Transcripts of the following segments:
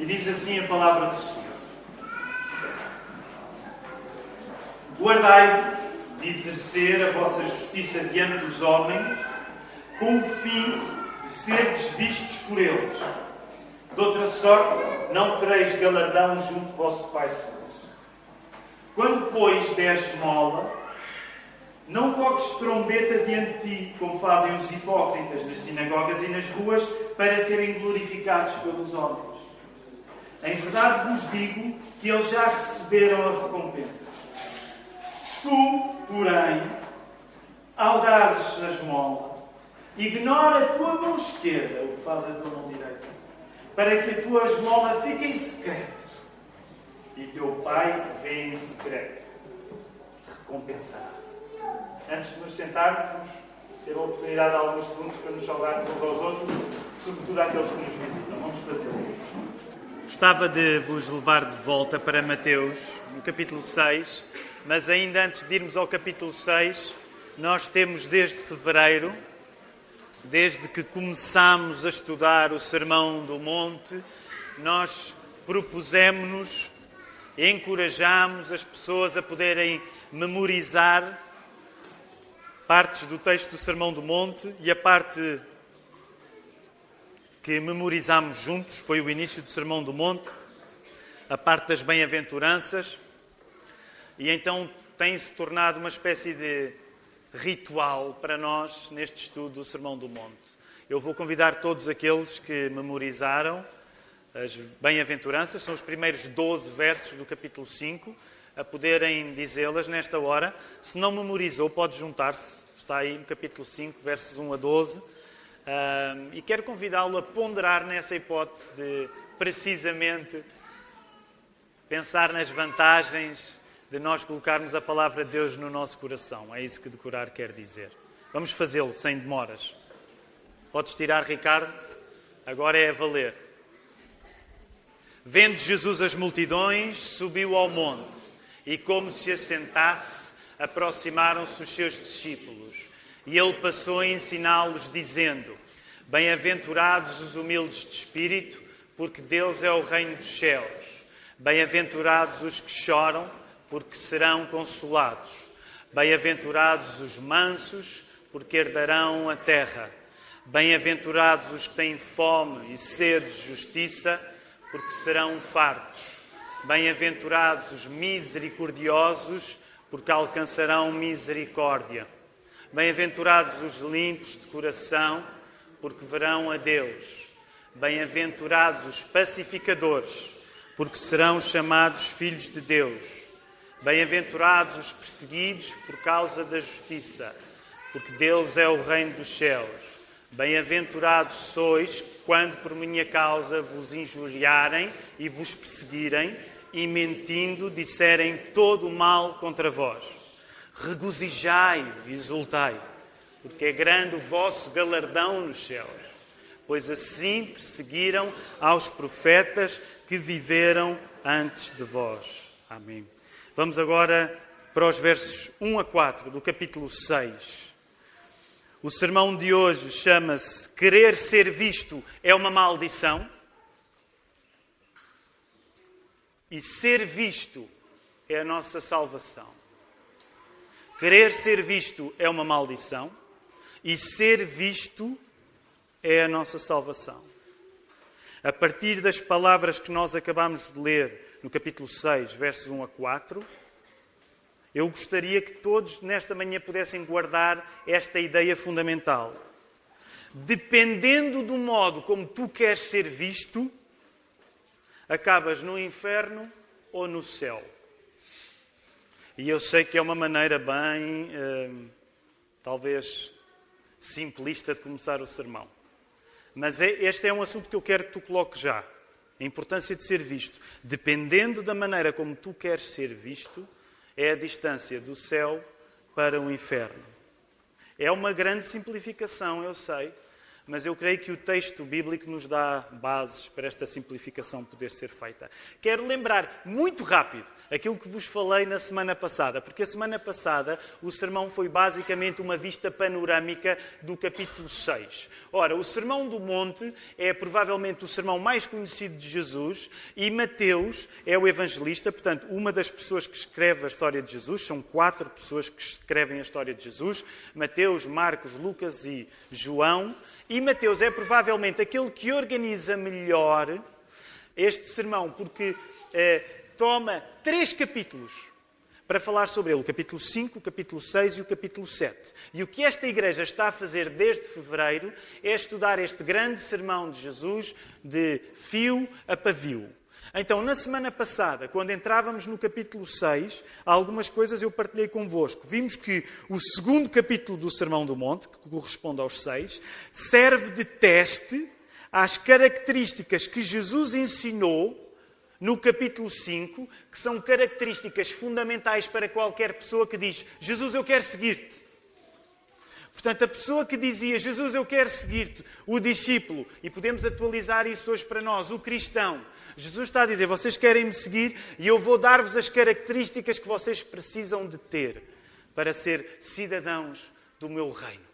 E diz assim a palavra do Senhor: Guardai-vos de exercer a vossa justiça diante dos homens, com o fim de seres vistos por eles. De outra sorte, não tereis galardão junto do vosso Pai Celeste. Quando, pois, deres mola, não toques trombeta diante de ti, como fazem os hipócritas nas sinagogas e nas ruas, para serem glorificados pelos homens. Em verdade vos digo que eles já receberam a recompensa. Tu, porém, ao dares a esmola, ignora a tua mão esquerda o que faz a tua mão direita, para que a tua esmola fique em secreto. E teu pai vê em secreto. Recompensará. Antes de nos sentarmos, ter a oportunidade de alguns segundos para nos saudarmos uns aos outros, sobretudo àqueles que nos visitam. Vamos fazê-lo. Gostava de vos levar de volta para Mateus, no capítulo 6, mas ainda antes de irmos ao capítulo 6, nós temos desde fevereiro, desde que começámos a estudar o Sermão do Monte, nós propusemos, encorajamos as pessoas a poderem memorizar partes do texto do Sermão do Monte e a parte que memorizámos juntos foi o início do Sermão do Monte, a parte das bem-aventuranças, e então tem-se tornado uma espécie de ritual para nós neste estudo do Sermão do Monte. Eu vou convidar todos aqueles que memorizaram as bem-aventuranças, são os primeiros 12 versos do capítulo 5, a poderem dizê-las nesta hora. Se não memorizou, pode juntar-se, está aí no capítulo 5, versos 1 a 12 e quero convidá-lo a ponderar nessa hipótese de, precisamente, pensar nas vantagens de nós colocarmos a palavra de Deus no nosso coração. É isso que decorar quer dizer. Vamos fazê-lo sem demoras. Podes tirar, Ricardo? Agora é a valer. Vendo Jesus as multidões, subiu ao monte e, como se assentasse, aproximaram-se os seus discípulos. E ele passou a ensiná-los, dizendo: Bem-aventurados os humildes de espírito, porque deles é o reino dos céus. Bem-aventurados os que choram, porque serão consolados. Bem-aventurados os mansos, porque herdarão a terra. Bem-aventurados os que têm fome e sede de justiça, porque serão fartos. Bem-aventurados os misericordiosos, porque alcançarão misericórdia. Bem-aventurados os limpos de coração, porque verão a Deus. Bem-aventurados os pacificadores, porque serão chamados filhos de Deus. Bem-aventurados os perseguidos por causa da justiça, porque deles é o reino dos céus. Bem-aventurados sois quando por minha causa vos injuriarem e vos perseguirem e mentindo disserem todo o mal contra vós regozijai, exultai, porque é grande o vosso galardão nos céus, pois assim perseguiram aos profetas que viveram antes de vós. Amém. Vamos agora para os versos 1 a 4 do capítulo 6. O sermão de hoje chama-se Querer ser visto é uma maldição. E ser visto é a nossa salvação. Querer ser visto é uma maldição e ser visto é a nossa salvação. A partir das palavras que nós acabamos de ler no capítulo 6, versos 1 a 4, eu gostaria que todos nesta manhã pudessem guardar esta ideia fundamental. Dependendo do modo como tu queres ser visto, acabas no inferno ou no céu. E eu sei que é uma maneira bem, eh, talvez, simplista de começar o sermão. Mas é, este é um assunto que eu quero que tu coloques já. A importância de ser visto. Dependendo da maneira como tu queres ser visto, é a distância do céu para o inferno. É uma grande simplificação, eu sei, mas eu creio que o texto bíblico nos dá bases para esta simplificação poder ser feita. Quero lembrar, muito rápido, aquilo que vos falei na semana passada, porque a semana passada o sermão foi basicamente uma vista panorâmica do capítulo 6. Ora, o Sermão do Monte é provavelmente o sermão mais conhecido de Jesus e Mateus é o evangelista, portanto, uma das pessoas que escreve a história de Jesus, são quatro pessoas que escrevem a história de Jesus: Mateus, Marcos, Lucas e João. E Mateus é provavelmente aquele que organiza melhor este sermão, porque eh, toma três capítulos para falar sobre ele: o capítulo 5, o capítulo 6 e o capítulo 7. E o que esta igreja está a fazer desde fevereiro é estudar este grande sermão de Jesus de fio a pavio. Então, na semana passada, quando entrávamos no capítulo 6, algumas coisas eu partilhei convosco. Vimos que o segundo capítulo do Sermão do Monte, que corresponde aos seis, serve de teste às características que Jesus ensinou no capítulo 5, que são características fundamentais para qualquer pessoa que diz: Jesus, eu quero seguir-te. Portanto, a pessoa que dizia Jesus, eu quero seguir-te, o discípulo, e podemos atualizar isso hoje para nós, o cristão, Jesus está a dizer: vocês querem me seguir e eu vou dar-vos as características que vocês precisam de ter para ser cidadãos do meu reino.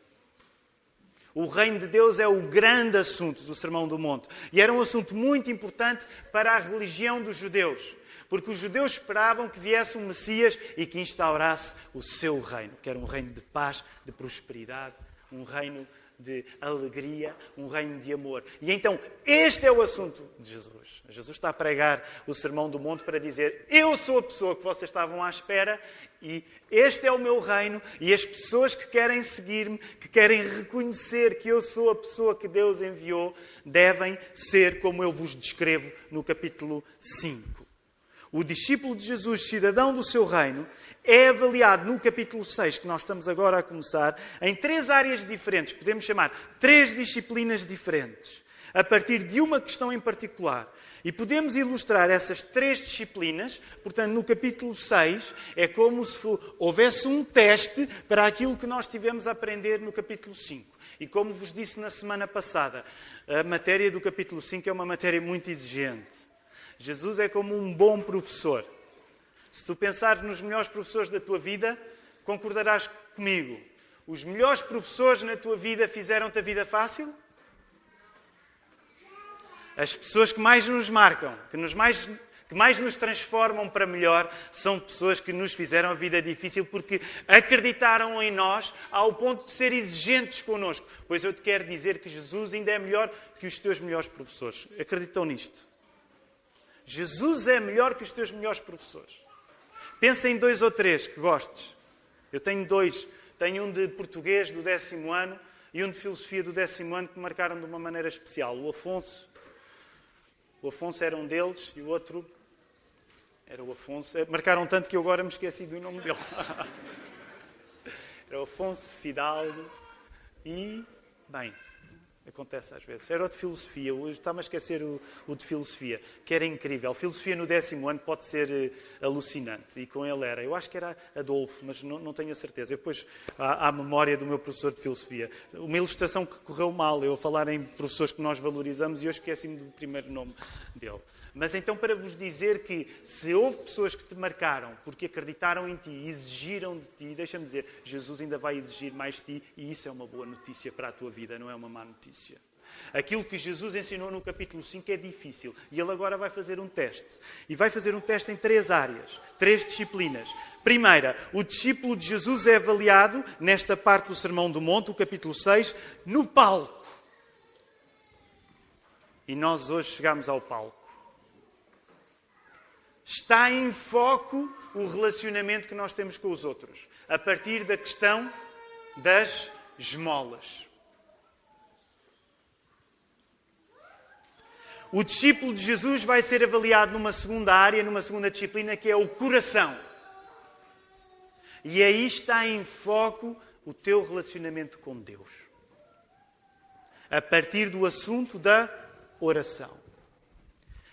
O reino de Deus é o grande assunto do Sermão do Monte. E era um assunto muito importante para a religião dos judeus. Porque os judeus esperavam que viesse um Messias e que instaurasse o seu reino, que era um reino de paz, de prosperidade, um reino de alegria, um reino de amor. E então, este é o assunto de Jesus. Jesus está a pregar o Sermão do Monte para dizer: Eu sou a pessoa que vocês estavam à espera e este é o meu reino. E as pessoas que querem seguir-me, que querem reconhecer que eu sou a pessoa que Deus enviou, devem ser como eu vos descrevo no capítulo 5. O discípulo de Jesus, cidadão do seu reino, é avaliado no capítulo 6, que nós estamos agora a começar, em três áreas diferentes, podemos chamar três disciplinas diferentes, a partir de uma questão em particular. E podemos ilustrar essas três disciplinas, portanto, no capítulo 6, é como se houvesse um teste para aquilo que nós tivemos a aprender no capítulo 5. E como vos disse na semana passada, a matéria do capítulo 5 é uma matéria muito exigente. Jesus é como um bom professor. Se tu pensares nos melhores professores da tua vida, concordarás comigo. Os melhores professores na tua vida fizeram-te a vida fácil? As pessoas que mais nos marcam, que, nos mais, que mais nos transformam para melhor, são pessoas que nos fizeram a vida difícil porque acreditaram em nós ao ponto de ser exigentes connosco. Pois eu te quero dizer que Jesus ainda é melhor que os teus melhores professores. Acreditam nisto? Jesus é melhor que os teus melhores professores. Pensa em dois ou três que gostes. Eu tenho dois. Tenho um de português do décimo ano e um de filosofia do décimo ano que me marcaram de uma maneira especial. O Afonso. O Afonso era um deles e o outro era o Afonso. Eh, marcaram tanto que eu agora me esqueci do nome dele. era o Afonso Fidalgo e, bem, Acontece às vezes. Era o de filosofia, hoje está-me a esquecer o, o, de filosofia, que era incrível. Filosofia no décimo ano pode ser uh, alucinante, e com ele era. Eu acho que era Adolfo, mas não, não tenho a certeza. Eu depois, há, há memória do meu professor de filosofia. Uma ilustração que correu mal, eu a falar em professores que nós valorizamos e eu esqueci-me do primeiro nome dele. Mas então, para vos dizer que se houve pessoas que te marcaram porque acreditaram em ti, exigiram de ti, deixa-me dizer, Jesus ainda vai exigir mais de ti e isso é uma boa notícia para a tua vida, não é uma má notícia. Aquilo que Jesus ensinou no capítulo 5 é difícil e ele agora vai fazer um teste. E vai fazer um teste em três áreas, três disciplinas. Primeira, o discípulo de Jesus é avaliado, nesta parte do Sermão do Monte, o capítulo 6, no palco. E nós hoje chegamos ao palco está em foco o relacionamento que nós temos com os outros, a partir da questão das esmolas. O discípulo de Jesus vai ser avaliado numa segunda área, numa segunda disciplina, que é o coração. E aí está em foco o teu relacionamento com Deus. A partir do assunto da oração.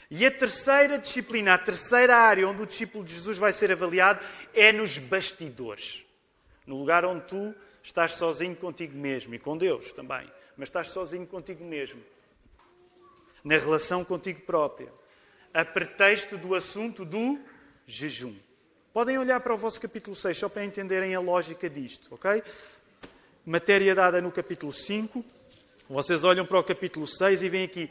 E a terceira disciplina, a terceira área onde o discípulo de Jesus vai ser avaliado é nos bastidores. No lugar onde tu estás sozinho contigo mesmo e com Deus também. mas estás sozinho contigo mesmo, na relação contigo própria, a pretexto do assunto do jejum. Podem olhar para o vosso capítulo 6 só para entenderem a lógica disto, ok? Matéria dada no capítulo 5. Vocês olham para o capítulo 6 e veem aqui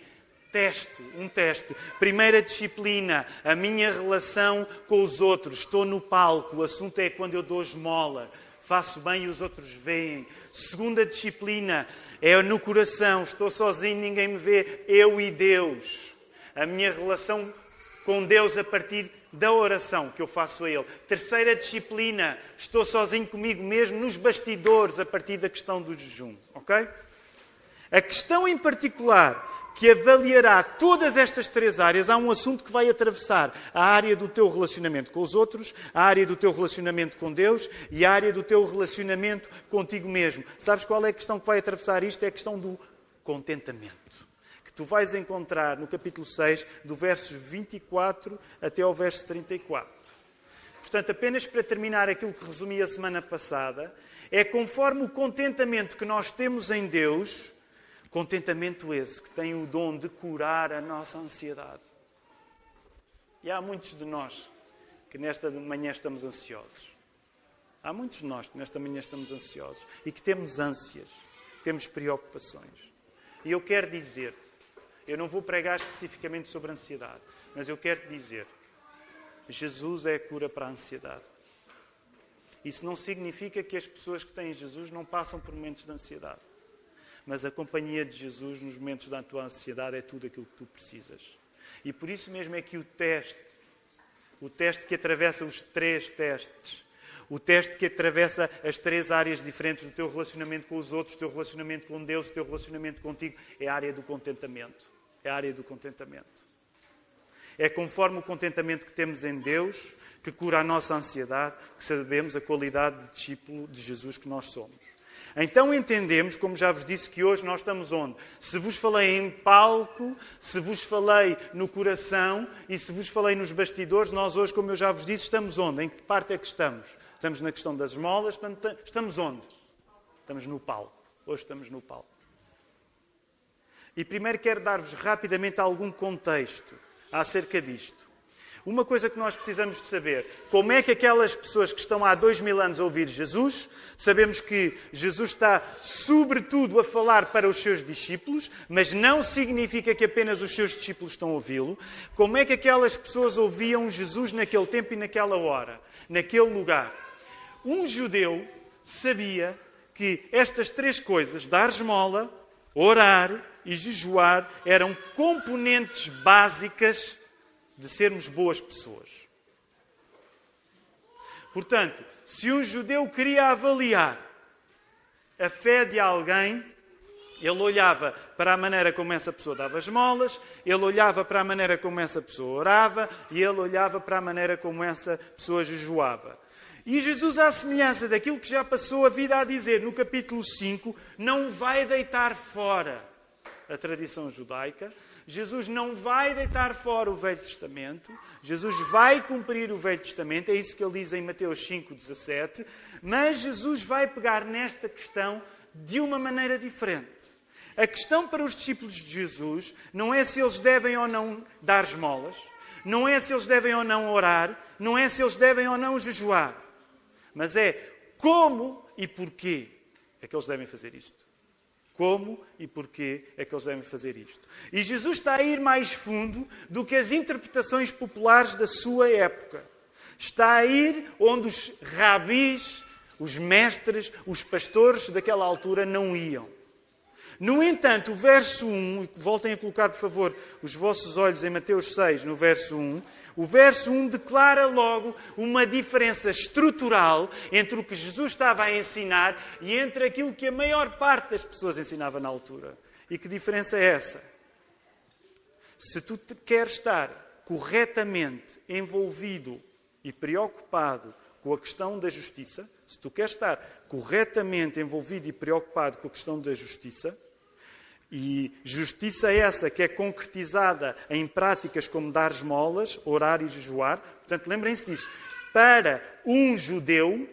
teste, um teste. Primeira disciplina, a minha relação com os outros. Estou no palco, o assunto é quando eu dou esmola. Faço bem e os outros veem. Segunda disciplina é no coração. Estou sozinho, ninguém me vê. Eu e Deus. A minha relação com Deus a partir da oração que eu faço a Ele. Terceira disciplina, estou sozinho comigo mesmo nos bastidores a partir da questão do jejum. Ok? A questão em particular que avaliará todas estas três áreas, há um assunto que vai atravessar a área do teu relacionamento com os outros, a área do teu relacionamento com Deus e a área do teu relacionamento contigo mesmo. Sabes qual é a questão que vai atravessar isto? É a questão do contentamento que tu vais encontrar no capítulo 6, do verso 24 até ao verso 34. Portanto, apenas para terminar aquilo que resumi a semana passada, é conforme o contentamento que nós temos em Deus, contentamento esse que tem o dom de curar a nossa ansiedade. E há muitos de nós que nesta manhã estamos ansiosos. Há muitos de nós que nesta manhã estamos ansiosos e que temos ânsias, temos preocupações. E eu quero dizer-te eu não vou pregar especificamente sobre ansiedade, mas eu quero dizer: Jesus é a cura para a ansiedade. Isso não significa que as pessoas que têm Jesus não passam por momentos de ansiedade. Mas a companhia de Jesus nos momentos da tua ansiedade é tudo aquilo que tu precisas. E por isso mesmo é que o teste, o teste que atravessa os três testes, o teste que atravessa as três áreas diferentes do teu relacionamento com os outros, o teu relacionamento com Deus, o teu relacionamento contigo, é a área do contentamento. É a área do contentamento. É conforme o contentamento que temos em Deus que cura a nossa ansiedade, que sabemos a qualidade de discípulo de Jesus que nós somos. Então entendemos, como já vos disse, que hoje nós estamos onde? Se vos falei em palco, se vos falei no coração e se vos falei nos bastidores, nós hoje, como eu já vos disse, estamos onde? Em que parte é que estamos? Estamos na questão das esmolas, estamos onde? Estamos no palco. Hoje estamos no palco. E primeiro quero dar-vos rapidamente algum contexto acerca disto. Uma coisa que nós precisamos de saber, como é que aquelas pessoas que estão há dois mil anos a ouvir Jesus, sabemos que Jesus está sobretudo a falar para os seus discípulos, mas não significa que apenas os seus discípulos estão a ouvi-lo. Como é que aquelas pessoas ouviam Jesus naquele tempo e naquela hora, naquele lugar? Um judeu sabia que estas três coisas, dar esmola, orar e jejuar eram componentes básicas de sermos boas pessoas. Portanto, se um judeu queria avaliar a fé de alguém, ele olhava para a maneira como essa pessoa dava esmolas, ele olhava para a maneira como essa pessoa orava e ele olhava para a maneira como essa pessoa jejuava. E Jesus, à semelhança daquilo que já passou a vida a dizer no capítulo 5, não vai deitar fora a tradição judaica. Jesus não vai deitar fora o Velho Testamento. Jesus vai cumprir o Velho Testamento. É isso que ele diz em Mateus 5,17. Mas Jesus vai pegar nesta questão de uma maneira diferente. A questão para os discípulos de Jesus não é se eles devem ou não dar esmolas, não é se eles devem ou não orar, não é se eles devem ou não jejuar, mas é como e porquê é que eles devem fazer isto. Como e porquê é que eles devem fazer isto? E Jesus está a ir mais fundo do que as interpretações populares da sua época. Está a ir onde os rabis, os mestres, os pastores daquela altura não iam. No entanto, o verso 1, voltem a colocar, por favor, os vossos olhos em Mateus 6, no verso 1, o verso 1 declara logo uma diferença estrutural entre o que Jesus estava a ensinar e entre aquilo que a maior parte das pessoas ensinava na altura. E que diferença é essa? Se tu queres estar corretamente envolvido e preocupado com a questão da justiça, se tu queres estar corretamente envolvido e preocupado com a questão da justiça, e justiça é essa que é concretizada em práticas como dar esmolas, orar e jejuar. Portanto, lembrem-se disso. Para um judeu,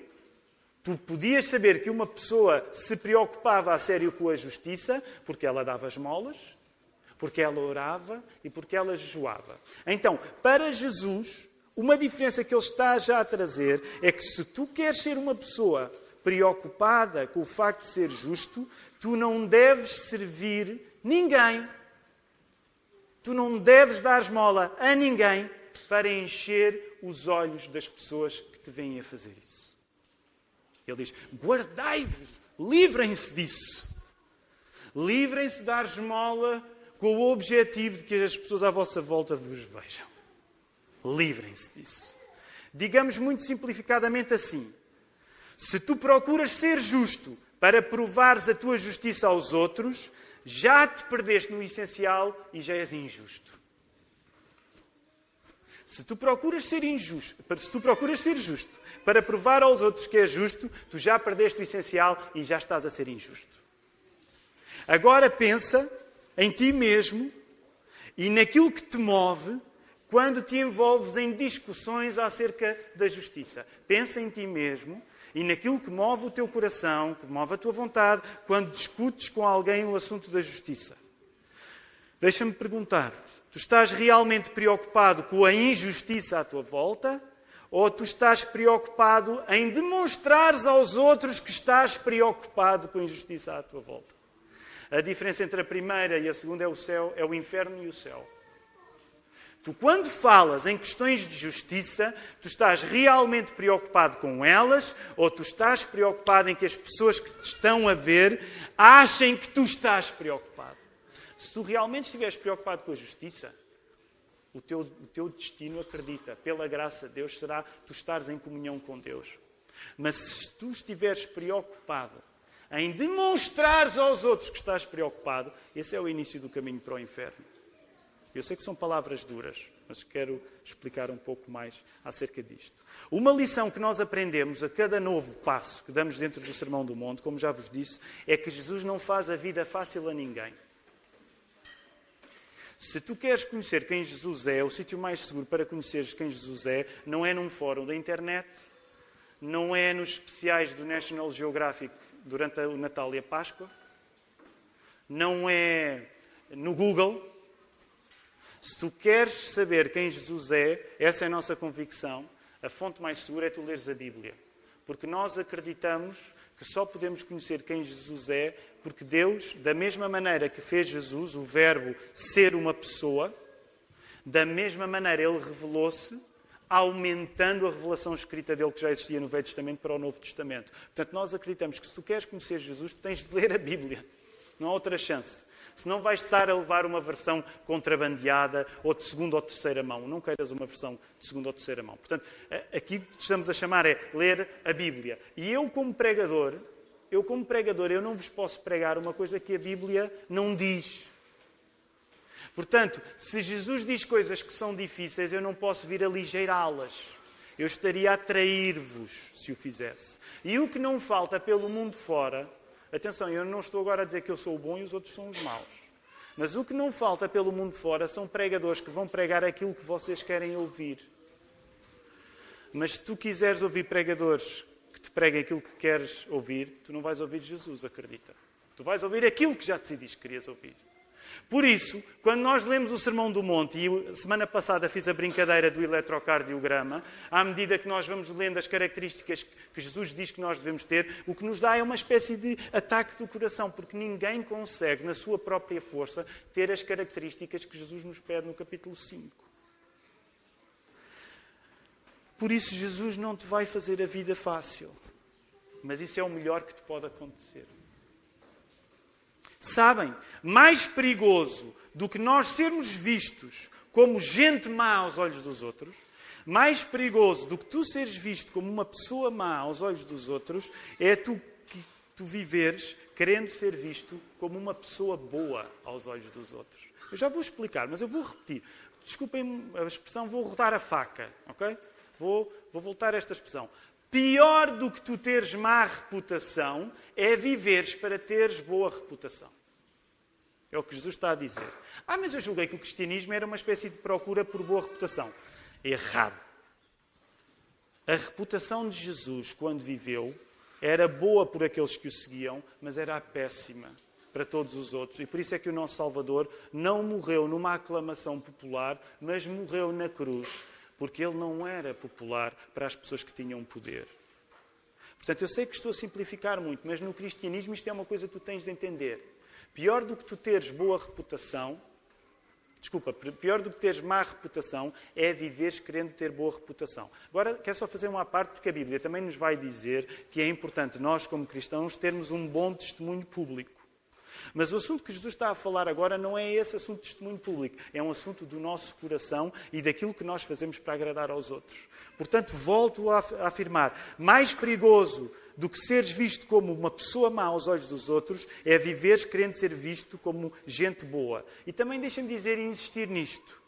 Tu podias saber que uma pessoa se preocupava a sério com a justiça porque ela dava esmolas, porque ela orava e porque ela jejuava. Então, para Jesus, uma diferença que ele está já a trazer é que se tu queres ser uma pessoa preocupada com o facto de ser justo, tu não deves servir ninguém. Tu não deves dar esmola a ninguém para encher os olhos das pessoas que te vêm a fazer isso. Ele diz: guardai-vos, livrem-se disso. Livrem-se de dar esmola com o objetivo de que as pessoas à vossa volta vos vejam. Livrem-se disso. Digamos muito simplificadamente assim: se tu procuras ser justo para provares a tua justiça aos outros, já te perdeste no essencial e já és injusto. Se tu procuras ser injusto, se tu procuras ser justo para provar aos outros que é justo, tu já perdeste o essencial e já estás a ser injusto. Agora pensa em ti mesmo e naquilo que te move quando te envolves em discussões acerca da justiça. Pensa em ti mesmo e naquilo que move o teu coração, que move a tua vontade, quando discutes com alguém o assunto da justiça. Deixa-me perguntar-te: tu estás realmente preocupado com a injustiça à tua volta? Ou tu estás preocupado em demonstrares aos outros que estás preocupado com a injustiça à tua volta? A diferença entre a primeira e a segunda é o céu, é o inferno e o céu. Tu, quando falas em questões de justiça, tu estás realmente preocupado com elas ou tu estás preocupado em que as pessoas que te estão a ver achem que tu estás preocupado? Se tu realmente estiveres preocupado com a justiça, o teu, o teu destino, acredita, pela graça de Deus, será tu estares em comunhão com Deus. Mas se tu estiveres preocupado em demonstrares aos outros que estás preocupado, esse é o início do caminho para o inferno. Eu sei que são palavras duras, mas quero explicar um pouco mais acerca disto. Uma lição que nós aprendemos a cada novo passo que damos dentro do Sermão do Monte, como já vos disse, é que Jesus não faz a vida fácil a ninguém. Se tu queres conhecer quem Jesus é, o sítio mais seguro para conheceres quem Jesus é não é num fórum da internet, não é nos especiais do National Geographic durante o Natal e a Páscoa, não é no Google. Se tu queres saber quem Jesus é, essa é a nossa convicção, a fonte mais segura é tu leres a Bíblia. Porque nós acreditamos que só podemos conhecer quem Jesus é porque Deus, da mesma maneira que fez Jesus, o Verbo, ser uma pessoa, da mesma maneira ele revelou-se, aumentando a revelação escrita dele que já existia no Velho Testamento para o Novo Testamento. Portanto, nós acreditamos que se tu queres conhecer Jesus, tu tens de ler a Bíblia. Não há outra chance. Senão vais estar a levar uma versão contrabandeada ou de segunda ou terceira mão. Não queiras uma versão de segunda ou terceira mão. Portanto, aqui que estamos a chamar é ler a Bíblia. E eu, como pregador, eu, como pregador, eu não vos posso pregar uma coisa que a Bíblia não diz. Portanto, se Jesus diz coisas que são difíceis, eu não posso vir aligeirá-las. Eu estaria a trair-vos se o fizesse. E o que não falta pelo mundo fora, atenção, eu não estou agora a dizer que eu sou o bom e os outros são os maus. Mas o que não falta pelo mundo fora são pregadores que vão pregar aquilo que vocês querem ouvir. Mas se tu quiseres ouvir pregadores que te preguem aquilo que queres ouvir, tu não vais ouvir Jesus, acredita. Tu vais ouvir aquilo que já decidiste que querias ouvir. Por isso, quando nós lemos o Sermão do Monte, e semana passada fiz a brincadeira do eletrocardiograma, à medida que nós vamos lendo as características que Jesus diz que nós devemos ter, o que nos dá é uma espécie de ataque do coração, porque ninguém consegue, na sua própria força, ter as características que Jesus nos pede no capítulo 5. Por isso, Jesus não te vai fazer a vida fácil, mas isso é o melhor que te pode acontecer. Sabem, mais perigoso do que nós sermos vistos como gente má aos olhos dos outros, mais perigoso do que tu seres visto como uma pessoa má aos olhos dos outros, é tu, que, tu viveres querendo ser visto como uma pessoa boa aos olhos dos outros. Eu já vou explicar, mas eu vou repetir. Desculpem a expressão, vou rodar a faca, ok? Vou, vou voltar a esta expressão. Pior do que tu teres má reputação é viveres para teres boa reputação. É o que Jesus está a dizer. Ah, mas eu julguei que o cristianismo era uma espécie de procura por boa reputação. Errado. A reputação de Jesus, quando viveu, Era boa por aqueles que o seguiam, mas era péssima para todos os outros. E por isso é que o nosso Salvador não morreu numa aclamação popular, mas morreu na cruz, porque ele não era popular para as pessoas que tinham poder. Portanto, eu sei que estou a simplificar muito, mas no cristianismo isto é uma coisa que tu tens de entender. Pior do que tu teres boa reputação, desculpa, pior do que teres má reputação é viveres querendo ter boa reputação. Agora, quero só fazer uma parte, porque a Bíblia também nos vai dizer que é importante nós, como cristãos, termos um bom testemunho público. Mas o assunto que Jesus está a falar agora não é esse assunto de testemunho público, é um assunto do nosso coração e daquilo que nós fazemos para agradar aos outros. Portanto, volto a afirmar: mais perigoso do que seres visto como uma pessoa má aos olhos dos outros é viveres querendo ser visto como gente boa. E também deixem-me dizer e insistir nisto.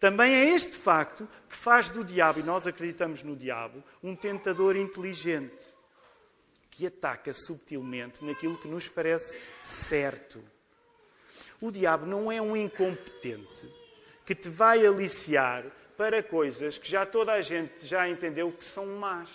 Também é este facto que faz do diabo, e nós acreditamos no diabo, um tentador inteligente que ataca subtilmente naquilo que nos parece certo. O diabo não é um incompetente que te vai aliciar para coisas que já toda a gente já entendeu que são más.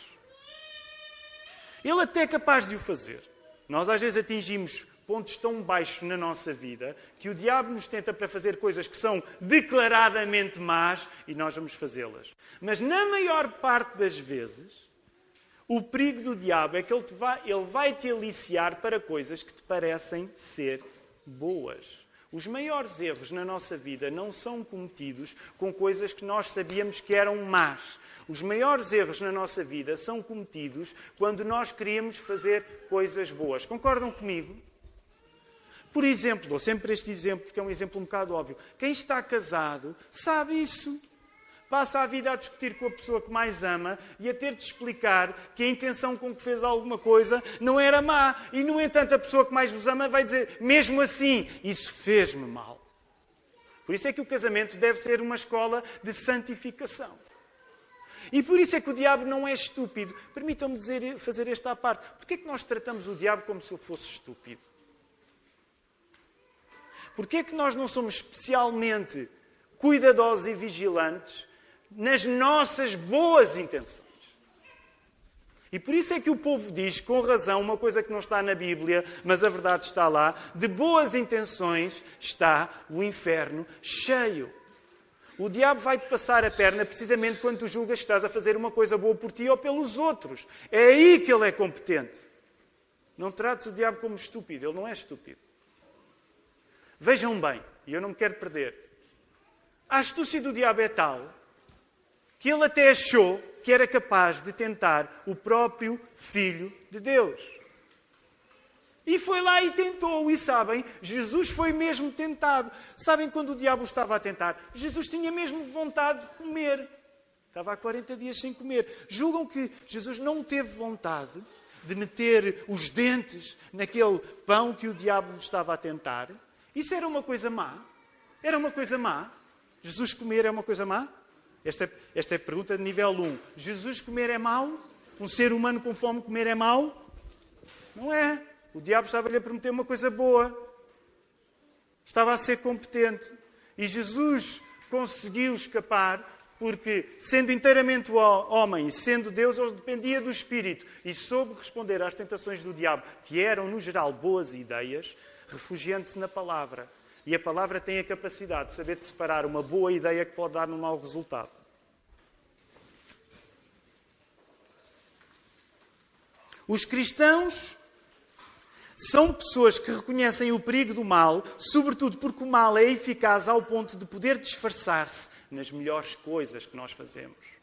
Ele até é capaz de o fazer. Nós às vezes atingimos pontos tão baixos na nossa vida que o diabo nos tenta para fazer coisas que são declaradamente más e nós vamos fazê-las. Mas na maior parte das vezes, o perigo do diabo é que ele, vai, ele vai te aliciar para coisas que te parecem ser boas. Os maiores erros na nossa vida não são cometidos com coisas que nós sabíamos que eram más. Os maiores erros na nossa vida são cometidos quando nós queríamos fazer coisas boas. Concordam comigo? Por exemplo, dou sempre este exemplo, porque é um exemplo um bocado óbvio. Quem está casado sabe isso passa a vida a discutir com a pessoa que mais ama e a ter de explicar que a intenção com que fez alguma coisa não era má. E, no entanto, a pessoa que mais vos ama vai dizer, mesmo assim, isso fez-me mal. Por isso é que o casamento deve ser uma escola de santificação. E por isso é que o diabo não é estúpido. Permitam-me dizer, fazer esta à parte. Porquê é que nós tratamos o diabo como se ele fosse estúpido? Porquê é que nós não somos especialmente cuidadosos e vigilantes nas nossas boas intenções. E por isso é que o povo diz, com razão, uma coisa que não está na Bíblia, mas a verdade está lá: de boas intenções está o inferno cheio. O diabo vai-te passar a perna precisamente quando tu julgas que estás a fazer uma coisa boa por ti ou pelos outros. É aí que ele é competente. Não trates o diabo como estúpido, ele não é estúpido. Vejam bem, e eu não me quero perder. A astúcia do diabo é tal que ele até achou que era capaz de tentar o próprio Filho de Deus. E foi lá e tentou. E sabem, Jesus foi mesmo tentado. Sabem quando o diabo estava a tentar? Jesus tinha mesmo vontade de comer. Estava há 40 dias sem comer. Julgam que Jesus não teve vontade de meter os dentes naquele pão que o diabo estava a tentar? Isso era uma coisa má? Era uma coisa má? Jesus comer é uma coisa má? Esta, esta é a pergunta de nível 1. Jesus comer é mau? Um ser humano com fome comer é mau? Não é. O diabo estava-lhe a prometer uma coisa boa. Estava a ser competente. E Jesus conseguiu escapar porque, sendo inteiramente homem e sendo Deus, ele dependia do Espírito e soube responder às tentações do diabo, que eram, no geral, boas ideias, refugiando-se na palavra. E a palavra tem a capacidade de saber de separar uma boa ideia que pode dar um mau resultado. Os cristãos são pessoas que reconhecem o perigo do mal, sobretudo porque o mal é eficaz ao ponto de poder disfarçar-se nas melhores coisas que nós fazemos.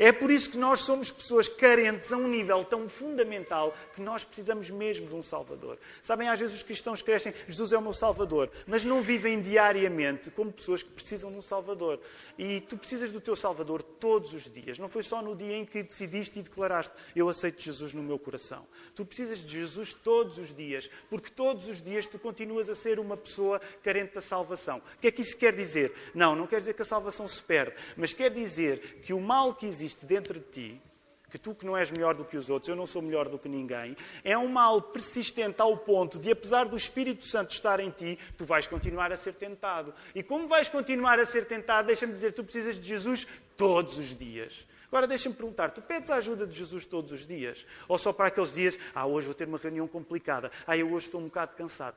É por isso que nós somos pessoas carentes a um nível tão fundamental que nós precisamos mesmo de um Salvador. Sabem, às vezes os cristãos crescem, Jesus é o meu Salvador, mas não vivem diariamente como pessoas que precisam de um Salvador. E tu precisas do teu Salvador todos os dias. Não foi só no dia em que decidiste e declaraste: Eu aceito Jesus no meu coração. Tu precisas de Jesus todos os dias, porque todos os dias tu continuas a ser uma pessoa carente da salvação. O que é que isso quer dizer? Não, não quer dizer que a salvação se perde, mas quer dizer que o mal que existe existe dentro de ti, que tu que não és melhor do que os outros, eu não sou melhor do que ninguém, é um mal persistente ao ponto de, apesar do Espírito Santo estar em ti, tu vais continuar a ser tentado. E como vais continuar a ser tentado, deixa-me dizer, tu precisas de Jesus todos os dias. Agora deixa-me perguntar: tu pedes a ajuda de Jesus todos os dias? Ou só para aqueles dias, ah, hoje vou ter uma reunião complicada, ah, eu hoje estou um bocado cansado?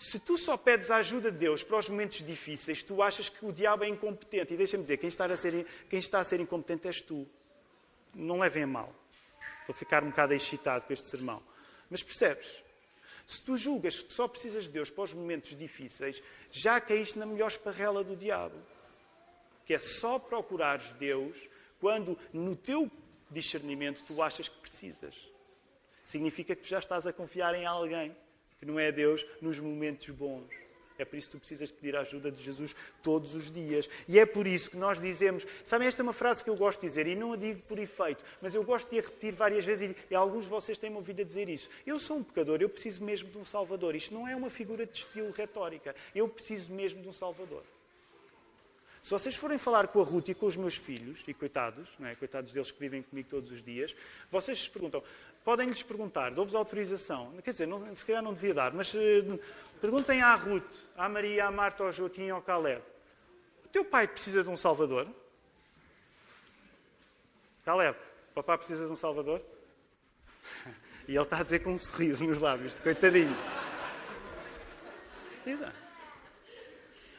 Se tu só pedes a ajuda de Deus para os momentos difíceis, tu achas que o diabo é incompetente. E deixa-me dizer: quem está, a ser, quem está a ser incompetente és tu. Não levem a mal. Estou a ficar um bocado excitado com este sermão. Mas percebes? Se tu julgas que só precisas de Deus para os momentos difíceis, já caíste na melhor esparrela do diabo. Que é só procurares Deus quando no teu discernimento tu achas que precisas. Significa que tu já estás a confiar em alguém, que não é Deus, nos momentos bons. É por isso que tu precisas pedir a ajuda de Jesus todos os dias. E é por isso que nós dizemos. Sabem, esta é uma frase que eu gosto de dizer, e não a digo por efeito, mas eu gosto de a repetir várias vezes, e, alguns de vocês têm-me ouvido a dizer isso. Eu sou um pecador, eu preciso mesmo de um Salvador. Isto não é uma figura de estilo retórica. Eu preciso mesmo de um Salvador. Se vocês forem falar com a Ruth e com os meus filhos, e coitados, não é? coitados deles que vivem comigo todos os dias, vocês se perguntam, podem-lhes perguntar, dou-vos autorização, quer dizer, não, se calhar não devia dar, mas uh, perguntem à Ruth, à Maria, à Marta, ao Joaquim ao Caleb, o teu pai precisa de um Salvador? Caleb, papá precisa de um Salvador? E ele está a dizer com um sorriso nos lábios, coitadinho.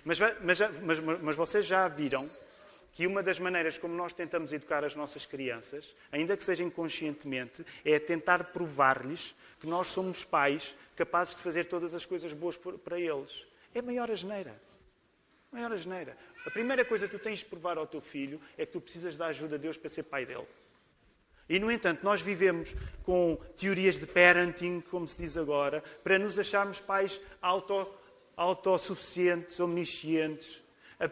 Mas, mas, mas, mas vocês já viram que uma das maneiras como nós tentamos educar as nossas crianças, ainda que seja inconscientemente, é tentar provar-lhes que nós somos pais capazes de fazer todas as coisas boas para eles. É maior asneira. Maior asneira. A primeira coisa que tu tens de provar ao teu filho é que tu precisas da ajuda de Deus para ser pai dele. E, no entanto, nós vivemos com teorias de parenting, como se diz agora, para nos acharmos pais auto autossuficientes, omniscientes. A,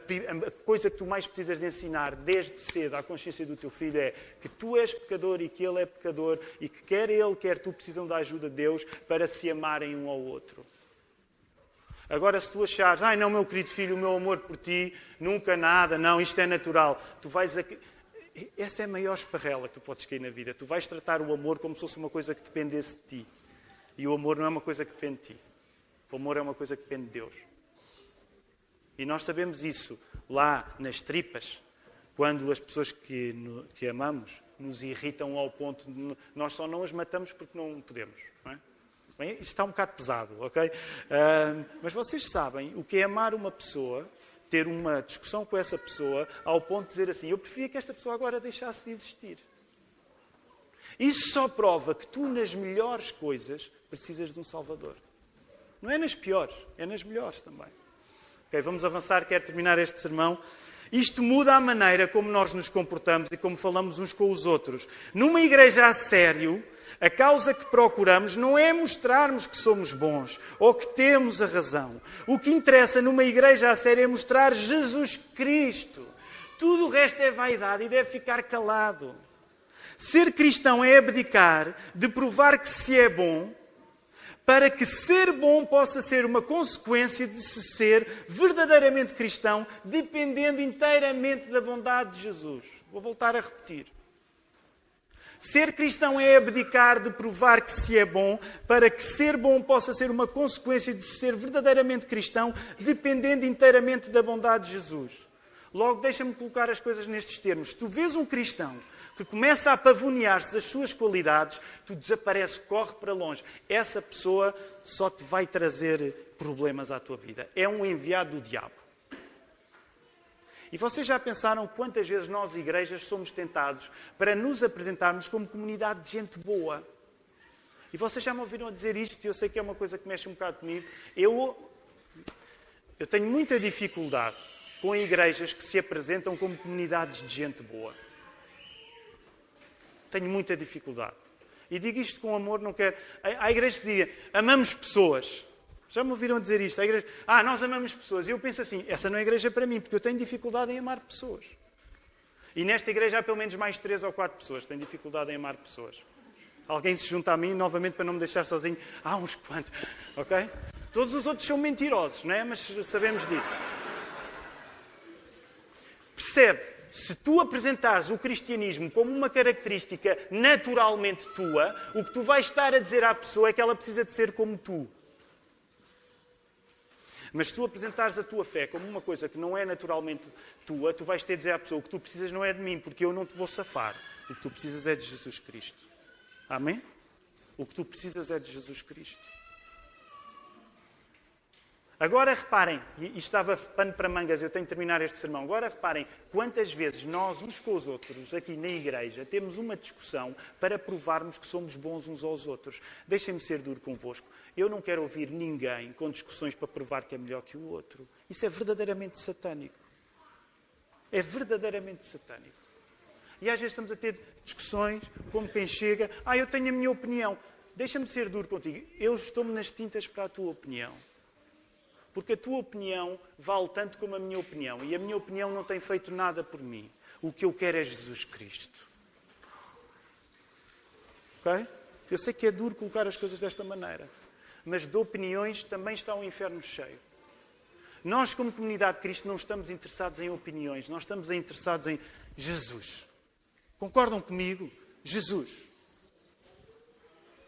coisa que tu mais precisas de ensinar desde cedo à consciência do teu filho é que tu és pecador e que ele é pecador e que quer ele, quer tu precisam da ajuda de Deus para se amarem um ao outro. Agora, se tu achares, ai não, meu querido filho, o meu amor por ti, nunca nada, não, isto é natural, tu vais a... Essa é a maior esparrela que tu podes cair na vida. Tu vais tratar o amor como se fosse uma coisa que dependesse de ti. E o amor não é uma coisa que depende de ti. O amor é uma coisa que depende de Deus. E nós sabemos isso lá nas tripas, quando as pessoas que, que amamos nos irritam ao ponto de nós só não as matamos porque não podemos. Não é? Bem, isto está um bocado pesado, ok? Uh, mas vocês sabem o que é amar uma pessoa, ter uma discussão com essa pessoa, ao ponto de dizer assim: eu preferia que esta pessoa agora deixasse de existir. Isso só prova que tu, nas melhores coisas, precisas de um Salvador. Não é nas piores, é nas melhores também. Ok, vamos avançar, quero terminar este sermão. Isto muda a maneira como nós nos comportamos e como falamos uns com os outros. Numa igreja a sério, a causa que procuramos não é mostrarmos que somos bons ou que temos a razão. O que interessa numa igreja a sério é mostrar Jesus Cristo. Tudo o resto é vaidade e deve ficar calado. Ser cristão é abdicar de provar que se é bom para que ser bom possa ser uma consequência de se ser verdadeiramente cristão, dependendo inteiramente da bondade de Jesus. Vou voltar a repetir. Ser cristão é abdicar de provar que se é bom, para que ser bom possa ser uma consequência de ser verdadeiramente cristão, dependendo inteiramente da bondade de Jesus. Logo, deixa-me colocar as coisas nestes termos. Se tu vês um cristão que começa a pavonear-se das suas qualidades, tu desaparece, corre para longe. Essa pessoa só te vai trazer problemas à tua vida. É um enviado do diabo. E vocês já pensaram quantas vezes nós, igrejas, somos tentados para nos apresentarmos como comunidade de gente boa? E vocês já me ouviram dizer isto, e eu sei que é uma coisa que mexe um bocado comigo. Eu, eu tenho muita dificuldade com igrejas que se apresentam como comunidades de gente boa. Tenho muita dificuldade. E digo isto com amor, não quero. Há igrejas que dizem, amamos pessoas. Já me ouviram dizer isto? A igreja, ah, nós amamos pessoas. E eu penso assim, essa não é igreja para mim, porque eu tenho dificuldade em amar pessoas. E nesta igreja há pelo menos mais três ou quatro pessoas que têm dificuldade em amar pessoas. Alguém se junta a mim, novamente, para não me deixar sozinho. Há uns quantos, ok? Todos os outros são mentirosos, não é? Mas sabemos disso. Percebe? Se tu apresentares o cristianismo como uma característica naturalmente tua, o que tu vais estar a dizer à pessoa é que ela precisa de ser como tu. Mas se tu apresentares a tua fé como uma coisa que não é naturalmente tua, tu vais ter de dizer à pessoa: o que tu precisas não é de mim, porque eu não te vou safar. O que tu precisas é de Jesus Cristo. Amém? O que tu precisas é de Jesus Cristo. Agora reparem, e estava pano para mangas, eu tenho de terminar este sermão. Agora reparem quantas vezes nós, uns com os outros, aqui na igreja, temos uma discussão para provarmos que somos bons uns aos outros. Deixem-me ser duro convosco. Eu não quero ouvir ninguém com discussões para provar que é melhor que o outro. Isso é verdadeiramente satânico. É verdadeiramente satânico. E às vezes estamos a ter discussões, como quem chega, ah, eu tenho a minha opinião. Deixa-me ser duro contigo. Eu estou-me nas tintas para a tua opinião. Porque a tua opinião vale tanto como a minha opinião. E a minha opinião não tem feito nada por mim. O que eu quero é Jesus Cristo. Ok? Eu sei que é duro colocar as coisas desta maneira. Mas de opiniões também está o um inferno cheio. Nós, como comunidade de Cristo, não estamos interessados em opiniões. Nós estamos interessados em Jesus. Concordam comigo? Jesus.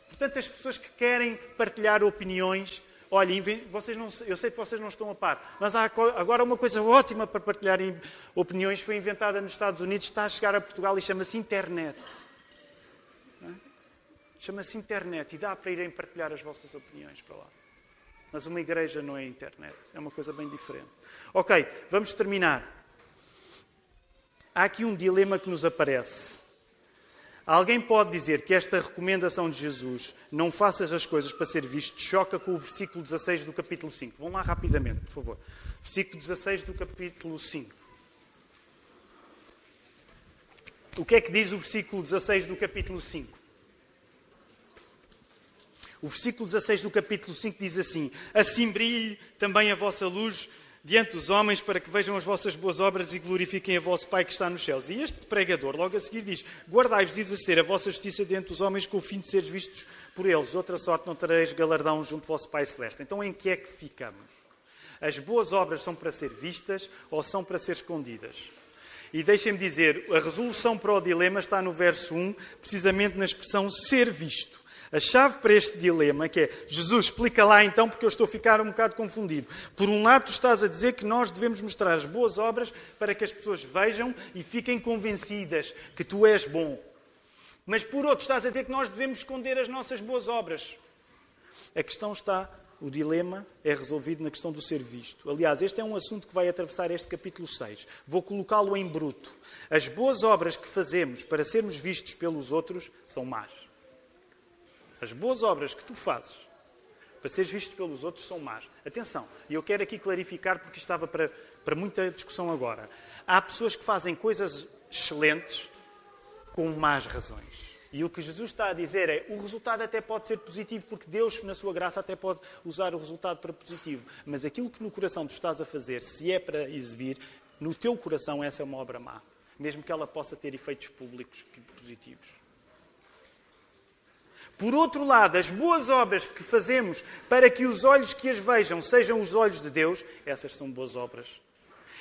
Portanto, as pessoas que querem partilhar opiniões Olha, vocês não, eu sei que vocês não estão a par, mas há agora uma coisa ótima para partilharem opiniões foi inventada nos Estados Unidos, está a chegar a Portugal e chama-se internet. É? Chama-se internet e dá para irem partilhar as vossas opiniões para lá. Mas uma igreja não é internet, é uma coisa bem diferente. Ok, vamos terminar. Há aqui um dilema que nos aparece. Alguém pode dizer que esta recomendação de Jesus, não faças as coisas para ser visto, choca com o versículo 16 do capítulo 5. Vão lá rapidamente, por favor. Versículo 16 do capítulo 5. O que é que diz o versículo 16 do capítulo 5? O versículo 16 do capítulo 5 diz assim: Assim brilhe também a vossa luz diante dos homens para que vejam as vossas boas obras e glorifiquem a vosso Pai que está nos céus. E este pregador, logo a seguir, diz: Guardai-vos de exercer a vossa justiça diante dos homens com o fim de seres vistos por eles. De outra sorte não tereis galardão junto do vosso Pai Celeste. Então em que é que ficamos? As boas obras são para ser vistas ou são para ser escondidas? E deixem-me dizer, a resolução para o dilema está no verso 1, precisamente na expressão ser visto. A chave para este dilema que é, Jesus, explica lá então, porque eu estou a ficar um bocado confundido. Por um lado, tu estás a dizer que nós devemos mostrar as boas obras para que as pessoas vejam e fiquem convencidas que tu és bom. Mas por outro, estás a dizer que nós devemos esconder as nossas boas obras. A questão está, o dilema é resolvido na questão do ser visto. Aliás, este é um assunto que vai atravessar este capítulo 6. Vou colocá-lo em bruto. As boas obras que fazemos para sermos vistos pelos outros são más. As boas obras que tu fazes para seres visto pelos outros são más. Atenção, e eu quero aqui clarificar porque estava para, para muita discussão agora. Há pessoas que fazem coisas excelentes com más razões. E o que Jesus está a dizer é: o resultado até pode ser positivo, porque Deus, na sua graça, até pode usar o resultado para positivo. Mas aquilo que no coração tu estás a fazer, se é para exibir, no teu coração essa é uma obra má. Mesmo que ela possa ter efeitos públicos positivos. Por outro lado, as boas obras que fazemos para que os olhos que as vejam sejam os olhos de Deus, essas são boas obras.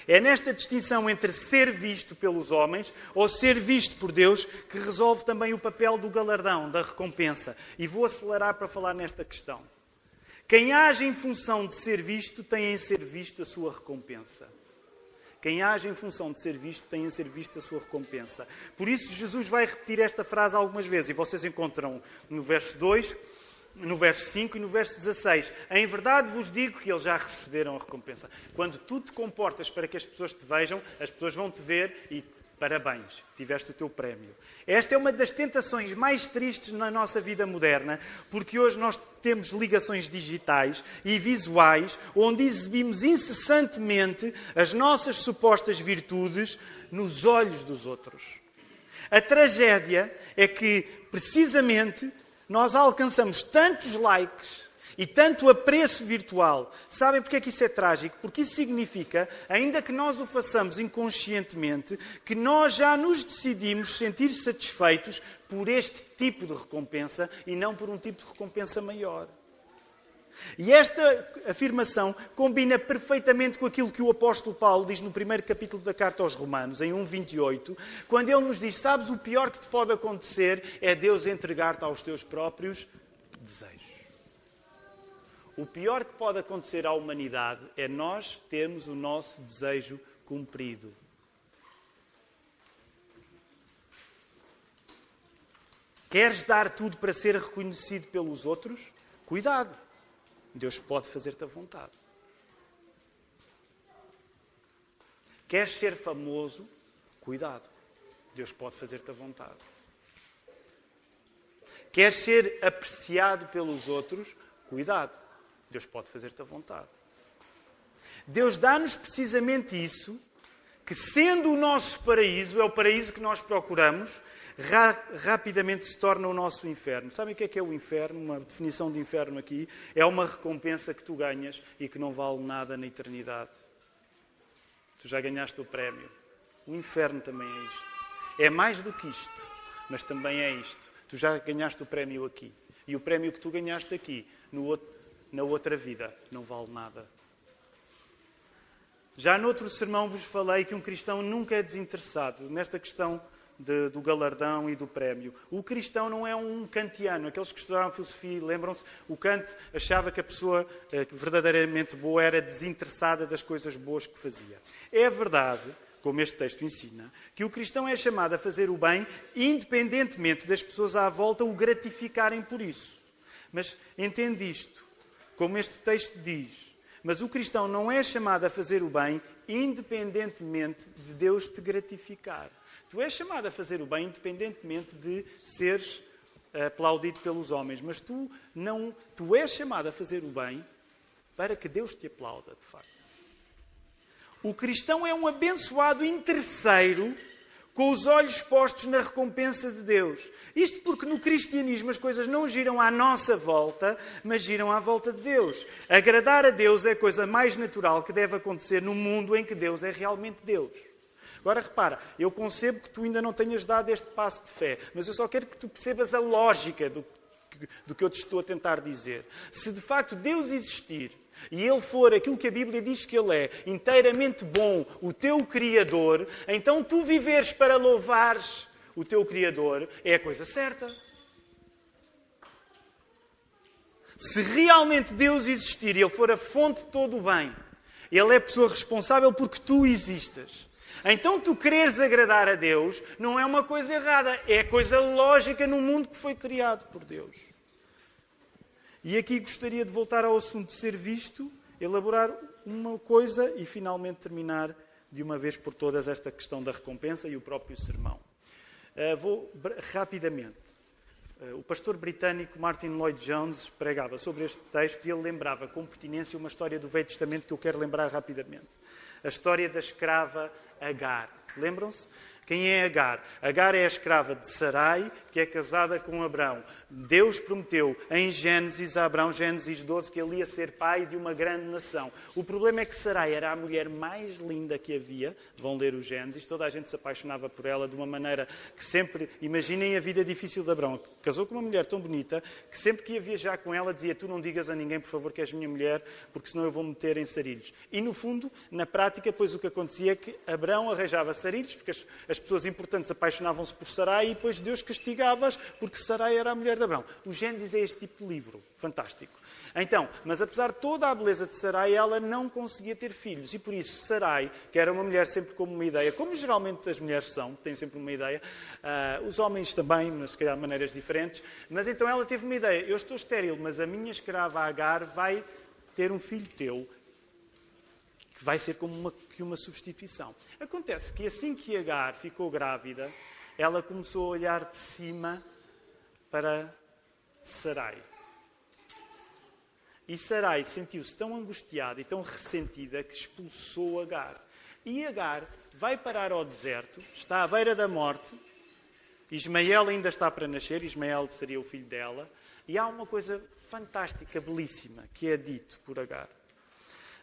É nesta distinção entre ser visto pelos homens ou ser visto por Deus que resolve também o papel do galardão, da recompensa. E vou acelerar para falar nesta questão. Quem age em função de ser visto tem em ser visto a sua recompensa. Quem age em função de ser visto tem em ser visto a sua recompensa. Por isso, Jesus vai repetir esta frase algumas vezes, e vocês encontram no verso 2, no verso 5 e no verso 16. Em verdade vos digo que eles já receberam a recompensa. Quando tu te comportas para que as pessoas te vejam, as pessoas vão te ver e Parabéns, tiveste o teu prémio. Esta é uma das tentações mais tristes na nossa vida moderna, porque hoje nós temos ligações digitais e visuais onde exibimos incessantemente as nossas supostas virtudes nos olhos dos outros. A tragédia é que, precisamente, nós alcançamos tantos likes e tanto apreço virtual. Sabem porque é que isso é trágico? Porque isso significa, ainda que nós o façamos inconscientemente, que nós já nos decidimos sentir satisfeitos por este tipo de recompensa e não por um tipo de recompensa maior. E esta afirmação combina perfeitamente com aquilo que o apóstolo Paulo diz no primeiro capítulo da carta aos Romanos, em 1,28, quando ele nos diz: Sabes, o pior que te pode acontecer é Deus entregar-te aos teus próprios desejos. O pior que pode acontecer à humanidade é nós termos o nosso desejo cumprido. Queres dar tudo para ser reconhecido pelos outros? Cuidado. Deus pode fazer-te a vontade. Queres ser famoso? Cuidado. Deus pode fazer-te a vontade. Queres ser apreciado pelos outros? Cuidado. Deus pode fazer-te a vontade. Deus dá-nos precisamente isso, que sendo o nosso paraíso, é o paraíso que nós procuramos, ra rapidamente se torna o nosso inferno. Sabem o que é que é o inferno? Uma definição de inferno aqui é uma recompensa que tu ganhas e que não vale nada na eternidade. Tu já ganhaste o prémio. O inferno também é isto. É mais do que isto, mas também é isto. Tu já ganhaste o prémio aqui. E o prémio que tu ganhaste aqui, outro, na outra vida, não vale nada. Já noutro sermão vos falei que um cristão nunca é desinteressado nesta questão de, do galardão e do prémio. O cristão não é um kantiano. Aqueles que estudaram filosofia, lembram-se, o Kant achava que a pessoa eh, verdadeiramente boa era desinteressada das coisas boas que fazia. É verdade, como este texto ensina, que o cristão é chamado a fazer o bem independentemente das pessoas à volta o gratificarem por isso. Mas entende isto, como este texto diz. Mas o cristão não é chamado a fazer o bem independentemente de Deus te gratificar. Tu és chamado a fazer o bem independentemente de seres eh, aplaudido pelos homens, mas tu não, tu és chamado a fazer o bem para que Deus te aplauda, de facto. O cristão é um abençoado interesseiro com os olhos postos na recompensa de Deus. Isto porque no cristianismo as coisas não giram à nossa volta, mas giram à volta de Deus. Agradar a Deus é a coisa mais natural que deve acontecer no mundo em que Deus é realmente Deus. Agora repara, eu concebo que tu ainda não tenhas dado este passo de fé, mas eu só quero que tu percebas a lógica do, do que eu te estou a tentar dizer. Se de facto Deus existir e Ele for aquilo que a Bíblia diz que Ele é, inteiramente bom, o teu Criador, então tu viveres para louvares o teu Criador é a coisa certa. Se realmente Deus existir e Ele for a fonte de todo o bem, Ele é a pessoa responsável porque tu existas. Então, tu quereres agradar a Deus não é uma coisa errada, é coisa lógica no mundo que foi criado por Deus. E aqui gostaria de voltar ao assunto de ser visto, elaborar uma coisa e finalmente terminar de uma vez por todas esta questão da recompensa e o próprio sermão. Uh, vou rapidamente. Uh, o pastor britânico Martin Lloyd Jones pregava sobre este texto e ele lembrava com pertinência uma história do Velho Testamento que eu quero lembrar rapidamente. A história da escrava Agar. Lembram-se? Quem é Agar? Agar é a escrava de Sarai, que é casada com Abrão. Deus prometeu em Gênesis a Abrão, Gênesis 12, que ele ia ser pai de uma grande nação. O problema é que Sarai era a mulher mais linda que havia. Vão ler o Gênesis. Toda a gente se apaixonava por ela de uma maneira que sempre. Imaginem a vida difícil de Abrão. Casou com uma mulher tão bonita que sempre que ia viajar com ela dizia: Tu não digas a ninguém, por favor, que és minha mulher, porque senão eu vou meter em sarilhos. E no fundo, na prática, pois o que acontecia é que Abrão arranjava sarilhos, porque as, as pessoas importantes apaixonavam-se por Sarai e depois Deus porque Sarai era a mulher de Abraão. O Gênesis é este tipo de livro, fantástico. Então, mas apesar de toda a beleza de Sarai, ela não conseguia ter filhos e por isso Sarai, que era uma mulher sempre como uma ideia, como geralmente as mulheres são, têm sempre uma ideia, uh, os homens também, mas se calhar de maneiras diferentes, mas então ela teve uma ideia, eu estou estéril, mas a minha escrava Agar vai ter um filho teu que vai ser como uma, que uma substituição. Acontece que assim que Agar ficou grávida, ela começou a olhar de cima para Sarai. E Sarai sentiu-se tão angustiada e tão ressentida que expulsou Agar. E Agar vai parar ao deserto, está à beira da morte. Ismael ainda está para nascer, Ismael seria o filho dela. E há uma coisa fantástica, belíssima, que é dito por Agar.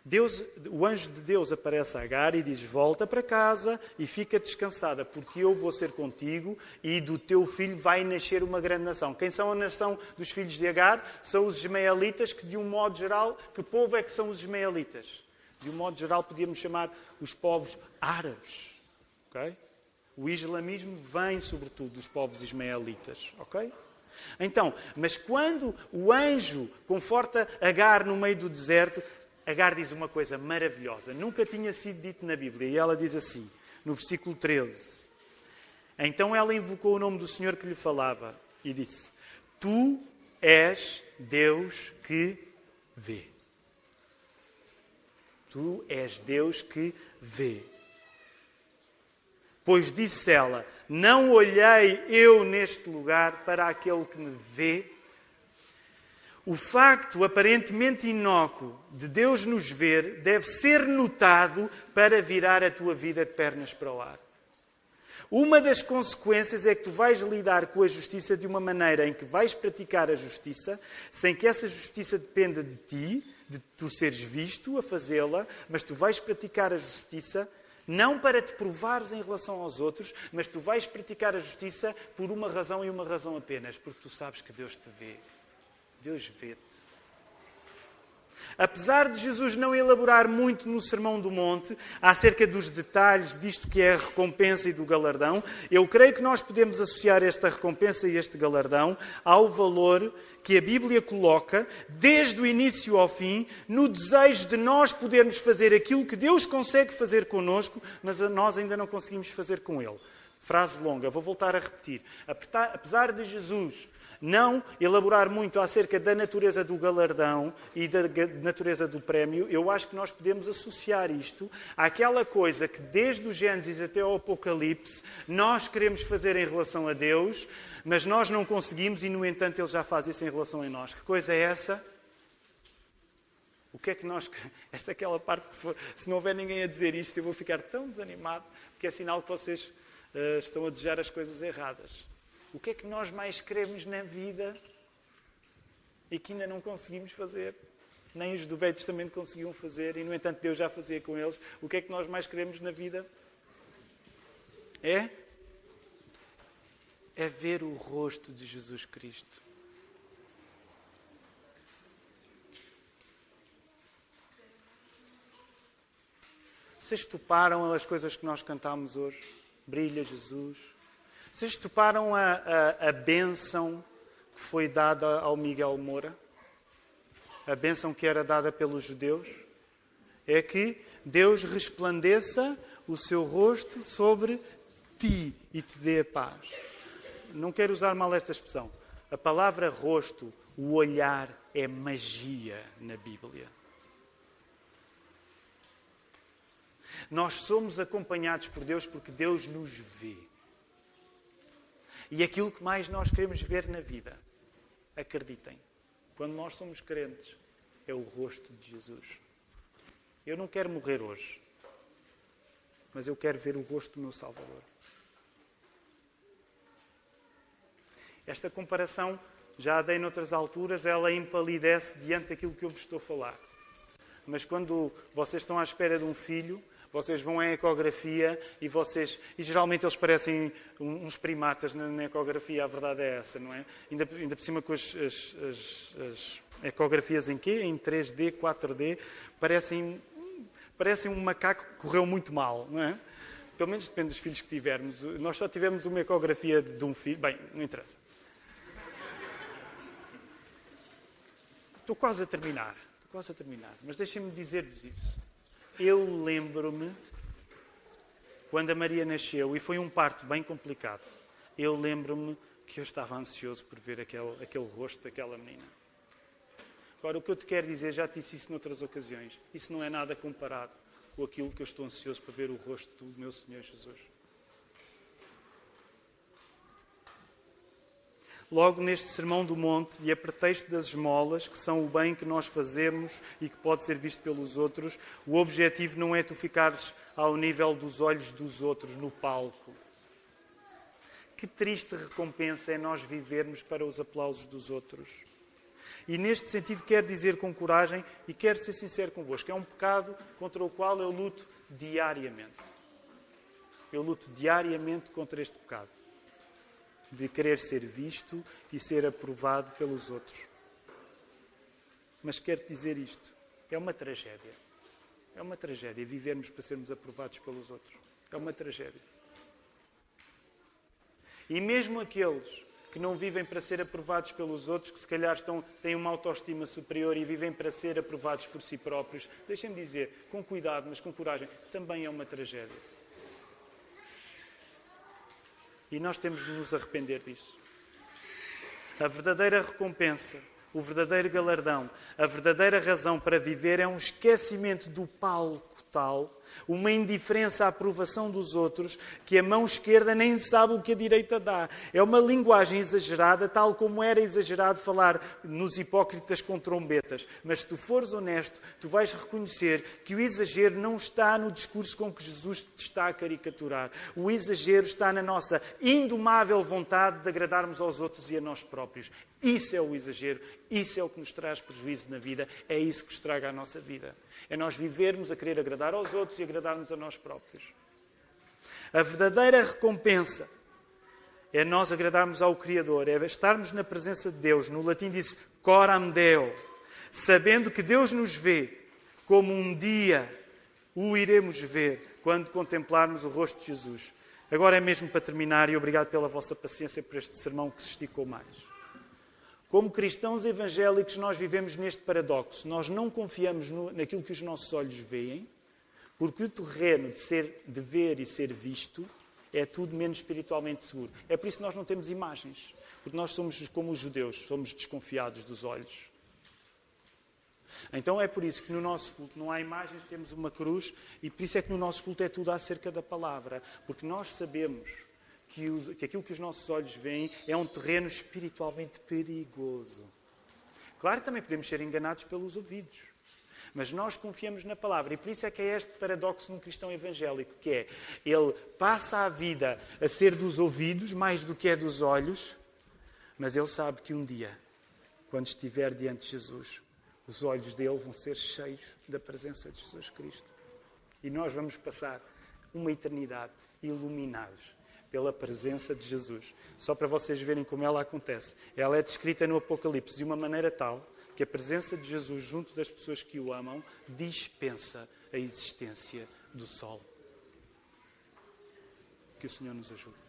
Deus, o anjo de Deus aparece a Agar e diz: Volta para casa e fica descansada, porque eu vou ser contigo e do teu filho vai nascer uma grande nação. Quem são a nação dos filhos de Agar? São os ismaelitas, que de um modo geral, que povo é que são os ismaelitas? De um modo geral, podíamos chamar os povos árabes. Okay? O islamismo vem, sobretudo, dos povos ismaelitas. Okay? Então, mas quando o anjo conforta Agar no meio do deserto, Agar diz uma coisa maravilhosa, nunca tinha sido dito na Bíblia, e ela diz assim, no versículo 13: Então ela invocou o nome do Senhor que lhe falava e disse: Tu és Deus que vê. Tu és Deus que vê. Pois disse ela: Não olhei eu neste lugar para aquele que me vê. O facto aparentemente inócuo de Deus nos ver deve ser notado para virar a tua vida de pernas para o ar. Uma das consequências é que tu vais lidar com a justiça de uma maneira em que vais praticar a justiça, sem que essa justiça dependa de ti, de tu seres visto a fazê-la, mas tu vais praticar a justiça não para te provares em relação aos outros, mas tu vais praticar a justiça por uma razão e uma razão apenas, porque tu sabes que Deus te vê. Deus vê-te. Apesar de Jesus não elaborar muito no Sermão do Monte acerca dos detalhes disto que é a recompensa e do galardão, eu creio que nós podemos associar esta recompensa e este galardão ao valor que a Bíblia coloca, desde o início ao fim, no desejo de nós podermos fazer aquilo que Deus consegue fazer conosco, mas nós ainda não conseguimos fazer com Ele. Frase longa, vou voltar a repetir. Apesar de Jesus não elaborar muito acerca da natureza do galardão e da natureza do prémio, eu acho que nós podemos associar isto àquela coisa que desde o Gênesis até o Apocalipse nós queremos fazer em relação a Deus, mas nós não conseguimos e, no entanto, Ele já faz isso em relação a nós. Que coisa é essa? O que é que nós. Esta é aquela parte que, se, for... se não houver ninguém a dizer isto, eu vou ficar tão desanimado, porque é sinal que vocês uh, estão a desejar as coisas erradas. O que é que nós mais queremos na vida e que ainda não conseguimos fazer? Nem os do Velho Testamento conseguiam fazer e, no entanto, Deus já fazia com eles. O que é que nós mais queremos na vida? É? É ver o rosto de Jesus Cristo. Vocês toparam as coisas que nós cantámos hoje? Brilha Jesus. Vocês toparam a, a, a bênção que foi dada ao Miguel Moura? A bênção que era dada pelos judeus? É que Deus resplandeça o seu rosto sobre ti e te dê a paz. Não quero usar mal esta expressão. A palavra rosto, o olhar, é magia na Bíblia. Nós somos acompanhados por Deus porque Deus nos vê e aquilo que mais nós queremos ver na vida. Acreditem, quando nós somos crentes, é o rosto de Jesus. Eu não quero morrer hoje, mas eu quero ver o rosto do meu Salvador. Esta comparação, já a dei noutras alturas, ela empalidece diante daquilo que eu vos estou a falar. Mas quando vocês estão à espera de um filho, vocês vão à ecografia e vocês. E geralmente eles parecem uns primatas na, ecografia, a verdade é essa, não é? Ainda, ainda por cima com as, as, as, as ecografias em quê? Em 3D, 4D, parecem, parecem um macaco que correu muito mal, não é? Pelo menos depende dos filhos que tivermos. Nós só tivemos uma ecografia de um filho. Bem, não interessa. Estou quase a terminar. Estou quase a terminar. Mas deixem-me dizer-vos isso. Eu lembro-me, quando a Maria nasceu, e foi um parto bem complicado, eu lembro-me que eu estava ansioso por ver aquele, aquele rosto daquela menina. Agora, o que eu te quero dizer, já te disse isso noutras ocasiões, isso não é nada comparado com aquilo que eu estou ansioso para ver o rosto do meu Senhor Jesus. Logo neste Sermão do Monte e a pretexto das esmolas, que são o bem que nós fazemos e que pode ser visto pelos outros, o objetivo não é tu ficares ao nível dos olhos dos outros no palco. Que triste recompensa é nós vivermos para os aplausos dos outros. E neste sentido quero dizer com coragem e quero ser sincero convosco, é um pecado contra o qual eu luto diariamente. Eu luto diariamente contra este pecado de querer ser visto e ser aprovado pelos outros. Mas quero dizer isto: é uma tragédia. É uma tragédia vivermos para sermos aprovados pelos outros. É uma tragédia. E mesmo aqueles que não vivem para ser aprovados pelos outros, que se calhar estão, têm uma autoestima superior e vivem para ser aprovados por si próprios. Deixem-me dizer, com cuidado, mas com coragem, também é uma tragédia. E nós temos de nos arrepender disso. A verdadeira recompensa, o verdadeiro galardão, a verdadeira razão para viver é um esquecimento do palco tal uma indiferença à aprovação dos outros, que a mão esquerda nem sabe o que a direita dá. É uma linguagem exagerada, tal como era exagerado falar nos hipócritas com trombetas. Mas se tu fores honesto, tu vais reconhecer que o exagero não está no discurso com que Jesus te está a caricaturar. O exagero está na nossa indomável vontade de agradarmos aos outros e a nós próprios. Isso é o exagero, isso é o que nos traz prejuízo na vida, é isso que estraga a nossa vida. É nós vivermos a querer agradar aos outros e agradarmos a nós próprios. A verdadeira recompensa é nós agradarmos ao Criador, é estarmos na presença de Deus. No latim diz coram Deo, sabendo que Deus nos vê como um dia o iremos ver quando contemplarmos o rosto de Jesus. Agora é mesmo para terminar e obrigado pela vossa paciência por este sermão que se esticou mais. Como cristãos evangélicos, nós vivemos neste paradoxo. Nós não confiamos no, naquilo que os nossos olhos veem, porque o terreno de, ser, de ver e ser visto é tudo menos espiritualmente seguro. É por isso que nós não temos imagens. Porque nós somos como os judeus, somos desconfiados dos olhos. Então é por isso que no nosso culto não há imagens, temos uma cruz, e por isso é que no nosso culto é tudo acerca da palavra. Porque nós sabemos que, os, que aquilo que os nossos olhos veem é um terreno espiritualmente perigoso. Claro também podemos ser enganados pelos ouvidos. Mas nós confiamos na palavra e por isso é que é este paradoxo num cristão evangélico, que é ele passa a vida a ser dos ouvidos mais do que é dos olhos, mas ele sabe que um dia, quando estiver diante de Jesus, os olhos dele vão ser cheios da presença de Jesus Cristo. E nós vamos passar uma eternidade iluminados pela presença de Jesus. Só para vocês verem como ela acontece. Ela é descrita no Apocalipse de uma maneira tal que a presença de Jesus junto das pessoas que o amam dispensa a existência do sol. Que o Senhor nos ajude.